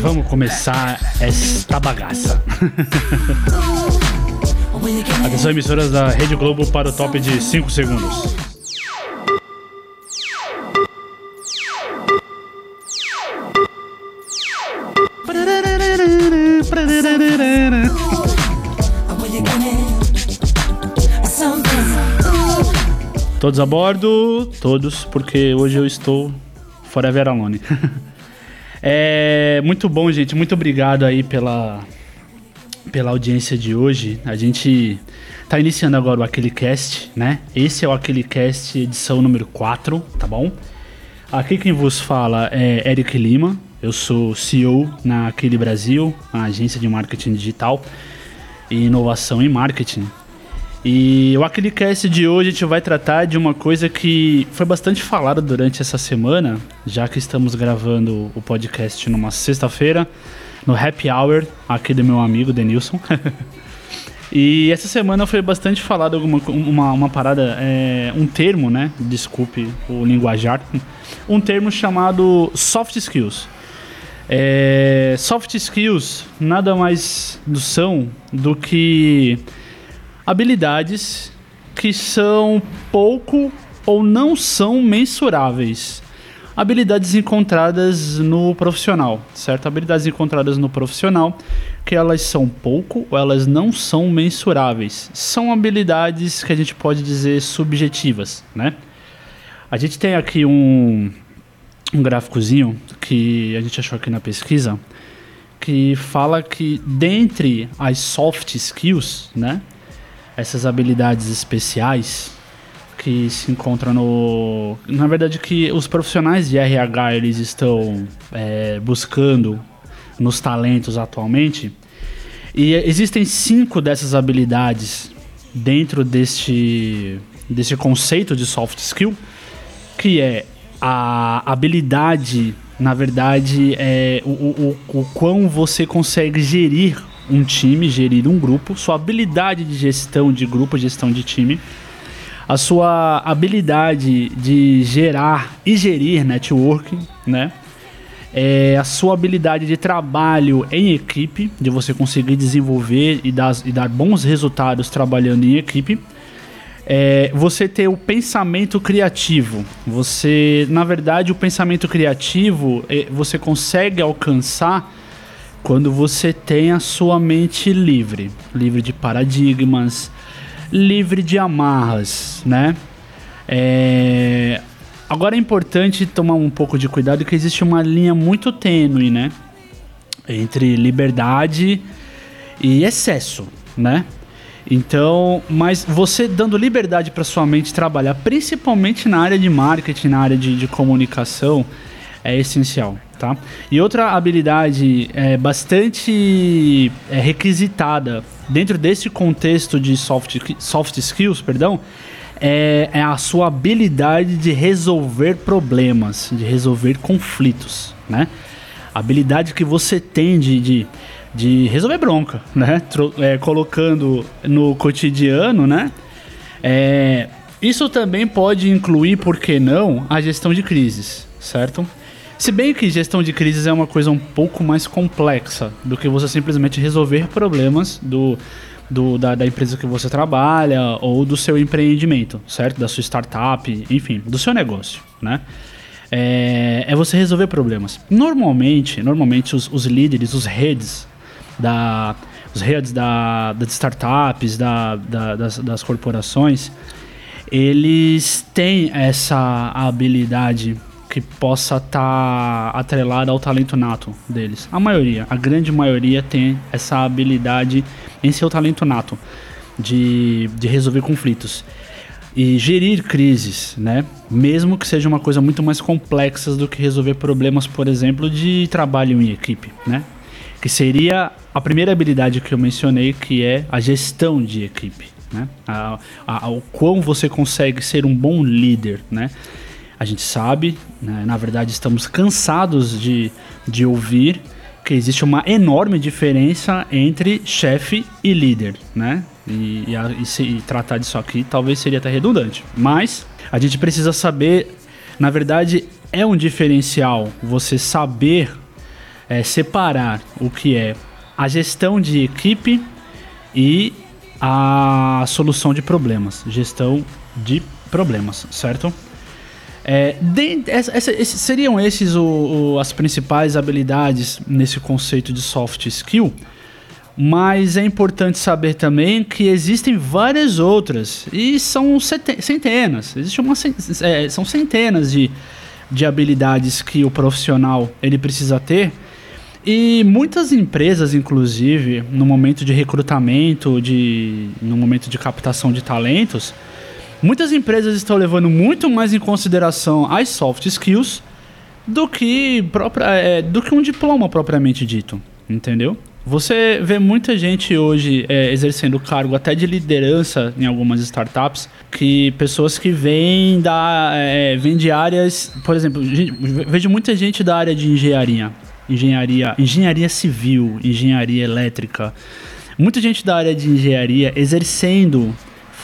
Vamos começar esta bagaça. Atenção, emissoras da Rede Globo para o top de 5 segundos. Todos a bordo, todos, porque hoje eu estou forever alone. é muito bom, gente. Muito obrigado aí pela pela audiência de hoje. A gente tá iniciando agora o Aquele Cast, né? Esse é o Aquele Cast edição número 4, tá bom? Aqui quem vos fala é Eric Lima. Eu sou CEO na Aquele Brasil, a agência de marketing digital e inovação em marketing. E o Aquilicast de hoje a gente vai tratar de uma coisa que foi bastante falada durante essa semana, já que estamos gravando o podcast numa sexta-feira, no Happy Hour, aqui do meu amigo Denilson. e essa semana foi bastante falado alguma uma, uma parada, é, um termo, né? Desculpe o linguajar. Um termo chamado soft skills. É, soft skills nada mais são do que habilidades que são pouco ou não são mensuráveis. Habilidades encontradas no profissional, certo? Habilidades encontradas no profissional que elas são pouco ou elas não são mensuráveis. São habilidades que a gente pode dizer subjetivas, né? A gente tem aqui um, um gráficozinho que a gente achou aqui na pesquisa que fala que dentre as soft skills, né? Essas habilidades especiais que se encontram no. Na verdade, que os profissionais de RH eles estão é, buscando nos talentos atualmente. E existem cinco dessas habilidades dentro deste, deste conceito de soft skill, que é a habilidade, na verdade, é o, o, o quão você consegue gerir um time, gerir um grupo, sua habilidade de gestão de grupo, gestão de time, a sua habilidade de gerar e gerir networking, né? É, a sua habilidade de trabalho em equipe, de você conseguir desenvolver e dar, e dar bons resultados trabalhando em equipe. É, você ter o pensamento criativo. Você, na verdade, o pensamento criativo é, você consegue alcançar quando você tem a sua mente livre, livre de paradigmas, livre de amarras, né? É... Agora é importante tomar um pouco de cuidado que existe uma linha muito tênue, né? Entre liberdade e excesso, né? Então, mas você dando liberdade para sua mente trabalhar, principalmente na área de marketing, na área de, de comunicação, é essencial tá? E outra habilidade é, bastante é, requisitada dentro desse contexto de soft, soft skills, perdão, é, é a sua habilidade de resolver problemas, de resolver conflitos, né? Habilidade que você tem de, de, de resolver bronca, né? Tro é, colocando no cotidiano, né? É, isso também pode incluir, por que não, a gestão de crises, certo? Se bem que gestão de crises é uma coisa um pouco mais complexa do que você simplesmente resolver problemas do, do da, da, empresa que você trabalha ou do seu empreendimento, certo? Da sua startup, enfim, do seu negócio, né? É, é você resolver problemas. Normalmente, normalmente os, os líderes, os heads da, os heads da, das startups, da, da, das, das corporações, eles têm essa habilidade que possa estar tá atrelada ao talento nato deles. A maioria, a grande maioria tem essa habilidade em seu talento nato de, de resolver conflitos e gerir crises, né? Mesmo que seja uma coisa muito mais complexa do que resolver problemas, por exemplo, de trabalho em equipe, né? Que seria a primeira habilidade que eu mencionei, que é a gestão de equipe, né? A, a, o quão você consegue ser um bom líder, né? A gente sabe, né, na verdade estamos cansados de, de ouvir que existe uma enorme diferença entre chefe e líder, né? E, e, a, e, se, e tratar disso aqui talvez seria até redundante. Mas a gente precisa saber, na verdade, é um diferencial você saber é, separar o que é a gestão de equipe e a solução de problemas. Gestão de problemas, certo? É, de, essa, essa, seriam esses o, o, as principais habilidades nesse conceito de soft skill, mas é importante saber também que existem várias outras e são centenas, existe uma, é, são centenas de, de habilidades que o profissional ele precisa ter e muitas empresas, inclusive, no momento de recrutamento, de, no momento de captação de talentos, muitas empresas estão levando muito mais em consideração as soft skills do que, própria, é, do que um diploma propriamente dito, entendeu? Você vê muita gente hoje é, exercendo cargo até de liderança em algumas startups, que pessoas que vêm da é, vêm de áreas, por exemplo, vejo muita gente da área de engenharia, engenharia, engenharia civil, engenharia elétrica, muita gente da área de engenharia exercendo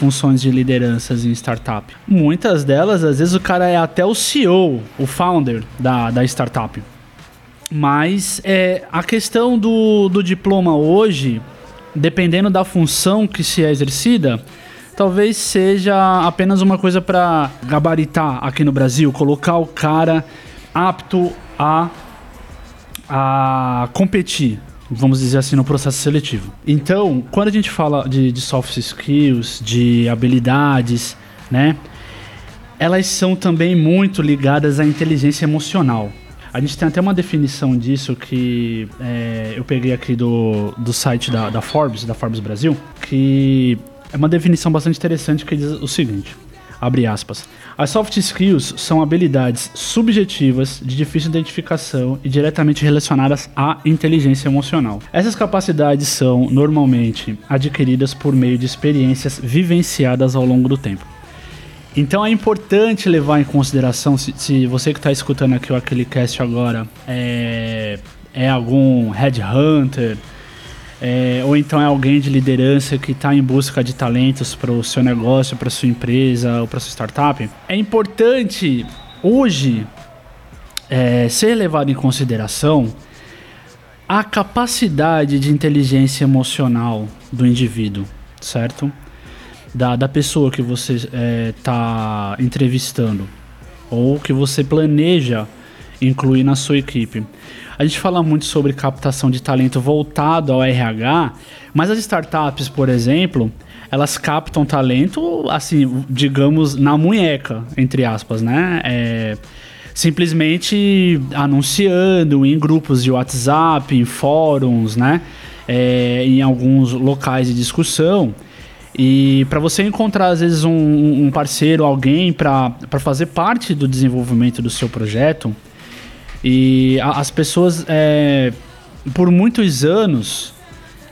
funções de lideranças em startup. Muitas delas, às vezes, o cara é até o CEO, o founder da, da startup. Mas é, a questão do, do diploma hoje, dependendo da função que se é exercida, talvez seja apenas uma coisa para gabaritar aqui no Brasil, colocar o cara apto a, a competir, vamos dizer assim, no processo seletivo. Então, quando a gente fala de, de soft skills, de habilidades, né, elas são também muito ligadas à inteligência emocional. A gente tem até uma definição disso que é, eu peguei aqui do, do site da, da Forbes, da Forbes Brasil, que é uma definição bastante interessante que diz o seguinte: abre aspas. As soft skills são habilidades subjetivas de difícil identificação e diretamente relacionadas à inteligência emocional. Essas capacidades são normalmente adquiridas por meio de experiências vivenciadas ao longo do tempo. Então é importante levar em consideração, se, se você que está escutando aqui o aquele cast agora é, é algum headhunter, é, ou então é alguém de liderança que está em busca de talentos para o seu negócio, para sua empresa ou para sua startup, é importante hoje é, ser levado em consideração a capacidade de inteligência emocional do indivíduo, certo? da, da pessoa que você está é, entrevistando ou que você planeja incluir na sua equipe. A gente fala muito sobre captação de talento voltado ao RH, mas as startups, por exemplo, elas captam talento, assim, digamos, na munheca, entre aspas, né? É, simplesmente anunciando em grupos de WhatsApp, em fóruns, né? É, em alguns locais de discussão. E para você encontrar, às vezes, um, um parceiro, alguém para fazer parte do desenvolvimento do seu projeto, e a, as pessoas, é, por muitos anos,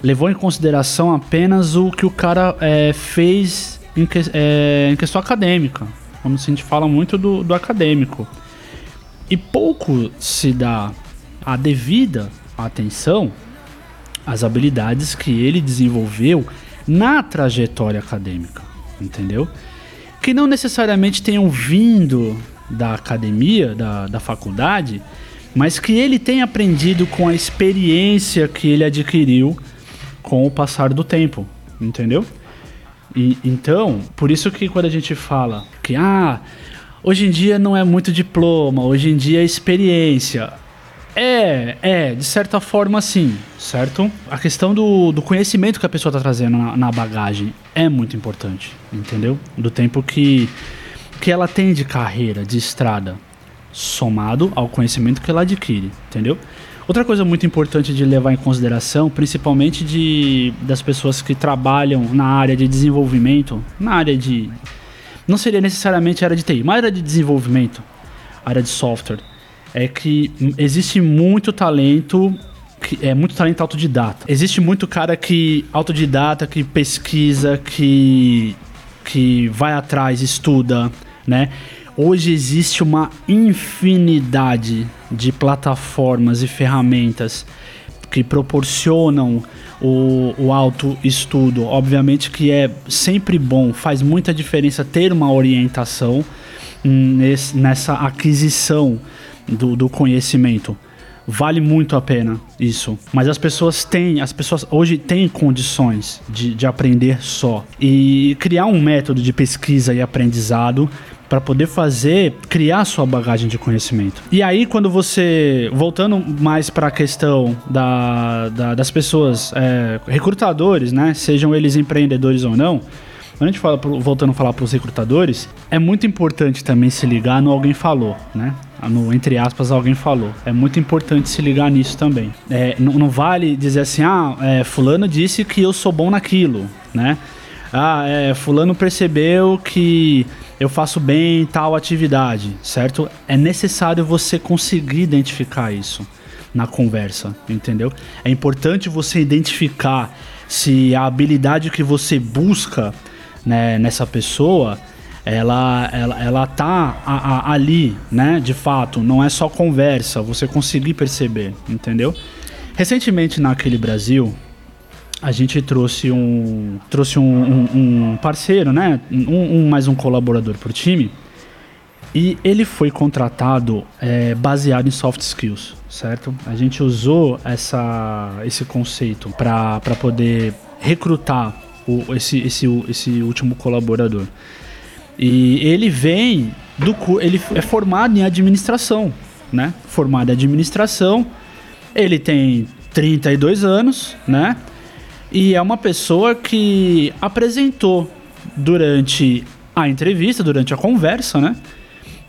levou em consideração apenas o que o cara é, fez em, que, é, em, questão acadêmica. Como a gente fala muito do, do acadêmico. E pouco se dá a devida atenção às habilidades que ele desenvolveu na trajetória acadêmica, entendeu? Que não necessariamente tenham vindo da academia, da, da faculdade, mas que ele tenha aprendido com a experiência que ele adquiriu com o passar do tempo, entendeu? E, então, por isso que quando a gente fala que ah, hoje em dia não é muito diploma, hoje em dia é experiência. É, é, de certa forma sim, certo? A questão do, do conhecimento que a pessoa está trazendo na, na, bagagem é muito importante, entendeu? Do tempo que, que ela tem de carreira, de estrada, somado ao conhecimento que ela adquire, entendeu? Outra coisa muito importante de levar em consideração, principalmente de, das pessoas que trabalham na área de desenvolvimento, na área de. Não seria necessariamente área de TI, mas área de desenvolvimento, área de software é que existe muito talento que é muito talento autodidata. Existe muito cara que autodidata, que pesquisa, que que vai atrás, estuda, né? Hoje existe uma infinidade de plataformas e ferramentas que proporcionam o, o autoestudo. Obviamente que é sempre bom, faz muita diferença ter uma orientação nesse, nessa aquisição do, do conhecimento. Vale muito a pena isso. Mas as pessoas têm, as pessoas hoje têm condições de, de aprender só. E criar um método de pesquisa e aprendizado para poder fazer, criar sua bagagem de conhecimento. E aí, quando você, voltando mais para a questão da, da, das pessoas, é, recrutadores, né, sejam eles empreendedores ou não, quando a gente fala, voltando a falar para os recrutadores, é muito importante também se ligar no alguém falou, né? No, entre aspas, alguém falou. É muito importante se ligar nisso também. É, não, não, vale dizer assim, ah, é, fulano disse que eu sou bom naquilo, né? Ah, é, fulano percebeu que eu faço bem tal atividade, certo? É necessário você conseguir identificar isso na conversa, entendeu? É importante você identificar se a habilidade que você busca né, nessa pessoa ela, ela, ela tá a, a, ali, né? De fato, não é só conversa, você conseguir perceber, entendeu? Recentemente naquele Brasil, a gente trouxe um trouxe um, um, um parceiro, né? Um, um, mais um colaborador para o time. E ele foi contratado é, baseado em soft skills, certo? A gente usou essa, esse conceito para poder recrutar o, esse, esse, esse último colaborador. E ele vem do ele é formado em administração, né? Formado em administração. Ele tem 32 anos, né? E é uma pessoa que apresentou durante a entrevista, durante a conversa, né?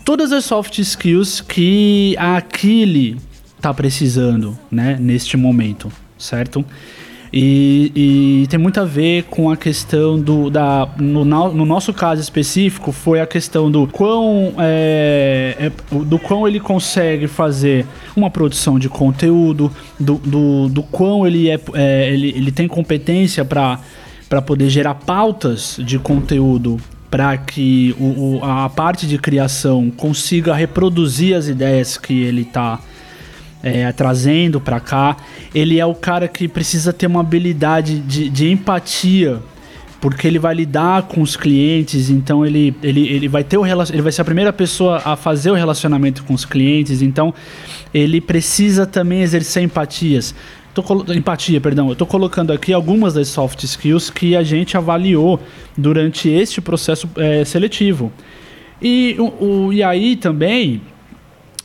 Todas as soft skills que a Aquile tá precisando, né? Neste momento, certo? E, e, tem muito a ver com a questão do. Da, no, no nosso caso específico, foi a questão do quão, é, é, do quão ele consegue fazer uma produção de conteúdo, do, do, do quão ele, é, é ele, ele tem competência para poder gerar pautas de conteúdo para que o, o, a parte de criação consiga reproduzir as ideias que ele está é, trazendo para cá. Ele é o cara que precisa ter uma habilidade de, de empatia porque ele vai lidar com os clientes, então ele, ele, ele vai ter o ele vai ser a primeira pessoa a fazer o relacionamento com os clientes, então ele precisa também exercer empatias. Tô, empatia, perdão. Eu tô colocando aqui algumas das soft skills que a gente avaliou durante este processo é, seletivo. E, o, o, e aí também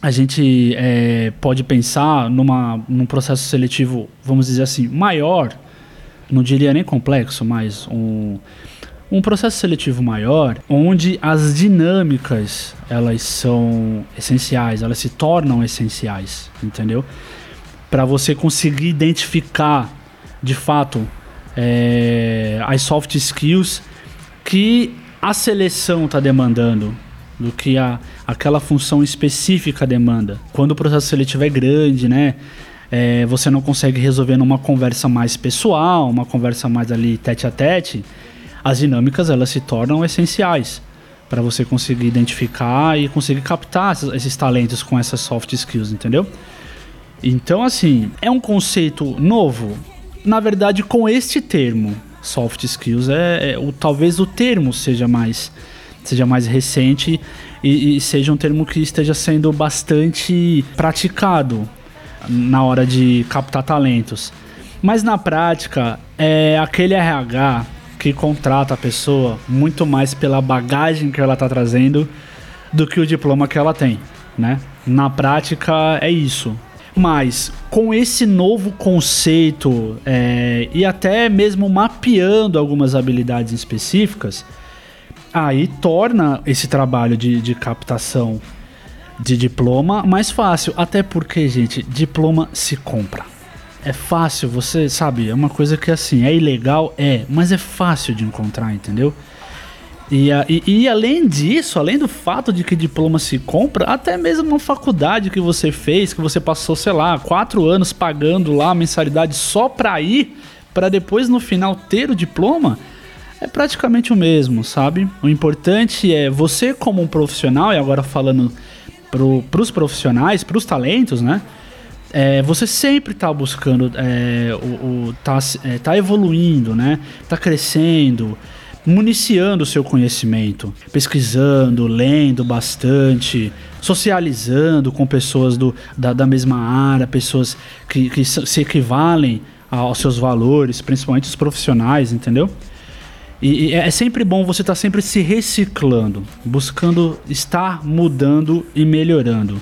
a gente é, pode pensar numa, num processo seletivo, vamos dizer assim, maior, não diria nem complexo, mas um, um processo seletivo maior, onde as dinâmicas elas são essenciais, elas se tornam essenciais, entendeu? Para você conseguir identificar de fato é, as soft skills que a seleção está demandando, do que a, aquela função específica demanda. Quando o processo seletivo é grande, né? É, você não consegue resolver numa conversa mais pessoal, uma conversa mais ali tete a tete, as dinâmicas elas se tornam essenciais para você conseguir identificar e conseguir captar esses, talentos com essas soft skills, entendeu? Então, assim, é um conceito novo. Na verdade, com este termo, soft skills, é, é o, talvez o termo seja mais seja mais recente e, e seja um termo que esteja sendo bastante praticado na hora de captar talentos. Mas na prática, é aquele RH que contrata a pessoa muito mais pela bagagem que ela está trazendo do que o diploma que ela tem, né? Na prática é isso. Mas com esse novo conceito é, e até mesmo mapeando algumas habilidades específicas, Aí torna esse trabalho de, de captação de diploma mais fácil. Até porque, gente, diploma se compra. É fácil, você sabe, é uma coisa que assim, é ilegal, é, mas é fácil de encontrar, entendeu? E, e, e, além disso, além do fato de que diploma se compra, até mesmo uma faculdade que você fez, que você passou, sei lá, quatro anos pagando lá a mensalidade só pra ir, para depois no final ter o diploma, é praticamente o mesmo, sabe? O importante é você como um profissional, e agora falando pro, pros profissionais, pros talentos, né? É, você sempre está buscando, é, o, o, tá, é, tá evoluindo, né? Tá crescendo, municiando o seu conhecimento, pesquisando, lendo bastante, socializando com pessoas do, da, da mesma área, pessoas que, que se equivalem aos seus valores, principalmente os profissionais, entendeu? E, e é sempre bom você estar tá sempre se reciclando, buscando estar mudando e melhorando.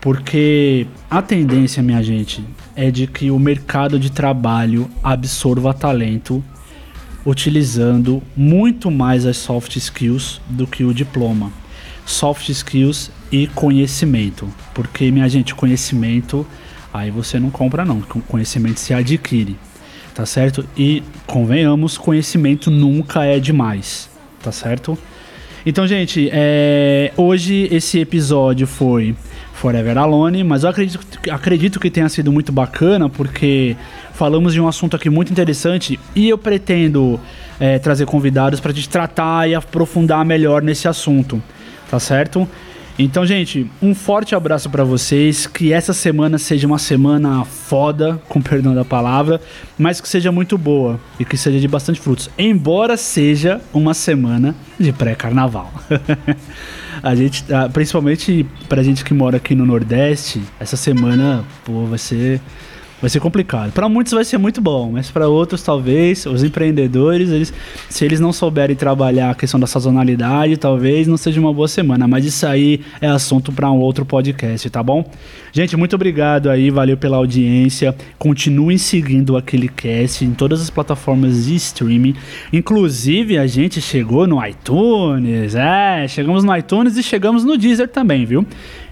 Porque a tendência, minha gente, é de que o mercado de trabalho absorva talento utilizando muito mais as soft skills do que o diploma. Soft skills e conhecimento. Porque, minha gente, conhecimento aí você não compra não, conhecimento se adquire, tá certo? E convenhamos, conhecimento nunca é demais, tá certo? Então, gente, é, hoje esse episódio foi Forever Alone, mas eu acredito, acredito que tenha sido muito bacana porque falamos de um assunto aqui muito interessante e eu pretendo é, trazer convidados para a gente tratar e aprofundar melhor nesse assunto, tá certo? Então, gente, um forte abraço para vocês. Que essa semana seja uma semana foda, com perdão da palavra, mas que seja muito boa e que seja de bastante frutos. Embora seja uma semana de pré-carnaval. a gente, principalmente pra gente que mora aqui no Nordeste, essa semana, pô, vai ser vai ser complicado. Para muitos vai ser muito bom, mas para outros talvez, os empreendedores, eles, se eles não souberem trabalhar a questão da sazonalidade, talvez não seja uma boa semana, mas isso aí é assunto para um outro podcast, tá bom? Gente, muito obrigado aí, valeu pela audiência. Continuem seguindo aquele cast em todas as plataformas de streaming. Inclusive, a gente chegou no iTunes, é, chegamos no iTunes e chegamos no Deezer também, viu?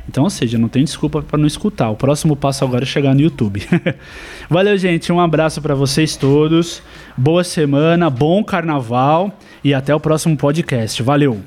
Então, ou seja, não tem desculpa para não escutar. O próximo passo agora é chegar no YouTube. Valeu, gente. Um abraço para vocês todos. Boa semana, bom carnaval e até o próximo podcast. Valeu.